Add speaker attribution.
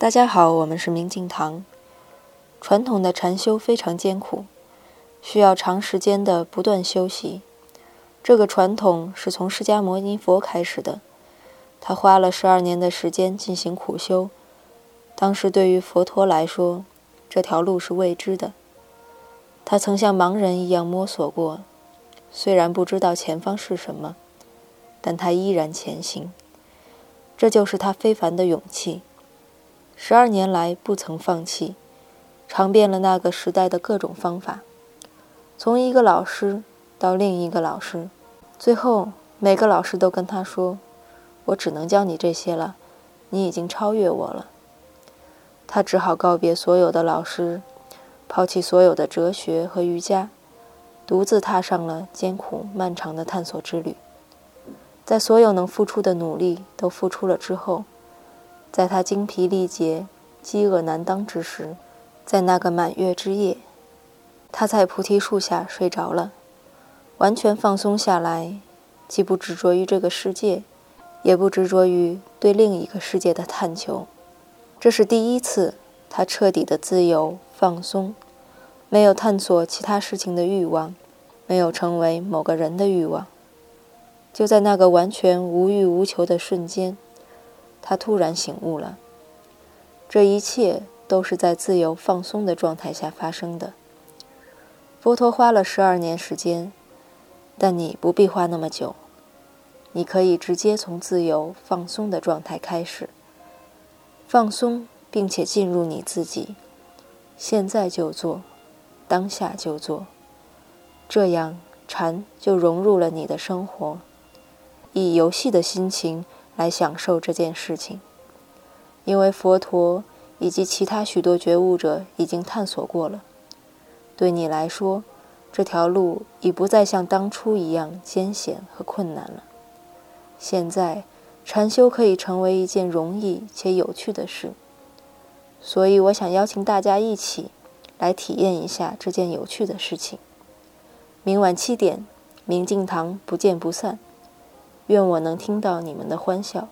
Speaker 1: 大家好，我们是明镜堂。传统的禅修非常艰苦，需要长时间的不断修习。这个传统是从释迦牟尼佛开始的，他花了十二年的时间进行苦修。当时对于佛陀来说，这条路是未知的。他曾像盲人一样摸索过，虽然不知道前方是什么，但他依然前行。这就是他非凡的勇气。十二年来不曾放弃，尝遍了那个时代的各种方法，从一个老师。到另一个老师，最后每个老师都跟他说：“我只能教你这些了，你已经超越我了。”他只好告别所有的老师，抛弃所有的哲学和瑜伽，独自踏上了艰苦漫长的探索之旅。在所有能付出的努力都付出了之后，在他精疲力竭、饥饿难当之时，在那个满月之夜，他在菩提树下睡着了。完全放松下来，既不执着于这个世界，也不执着于对另一个世界的探求。这是第一次，他彻底的自由放松，没有探索其他事情的欲望，没有成为某个人的欲望。就在那个完全无欲无求的瞬间，他突然醒悟了。这一切都是在自由放松的状态下发生的。佛陀花了十二年时间。但你不必花那么久，你可以直接从自由放松的状态开始，放松并且进入你自己，现在就做，当下就做，这样禅就融入了你的生活，以游戏的心情来享受这件事情，因为佛陀以及其他许多觉悟者已经探索过了，对你来说。这条路已不再像当初一样艰险和困难了。现在，禅修可以成为一件容易且有趣的事。所以，我想邀请大家一起来体验一下这件有趣的事情。明晚七点，明镜堂不见不散。愿我能听到你们的欢笑。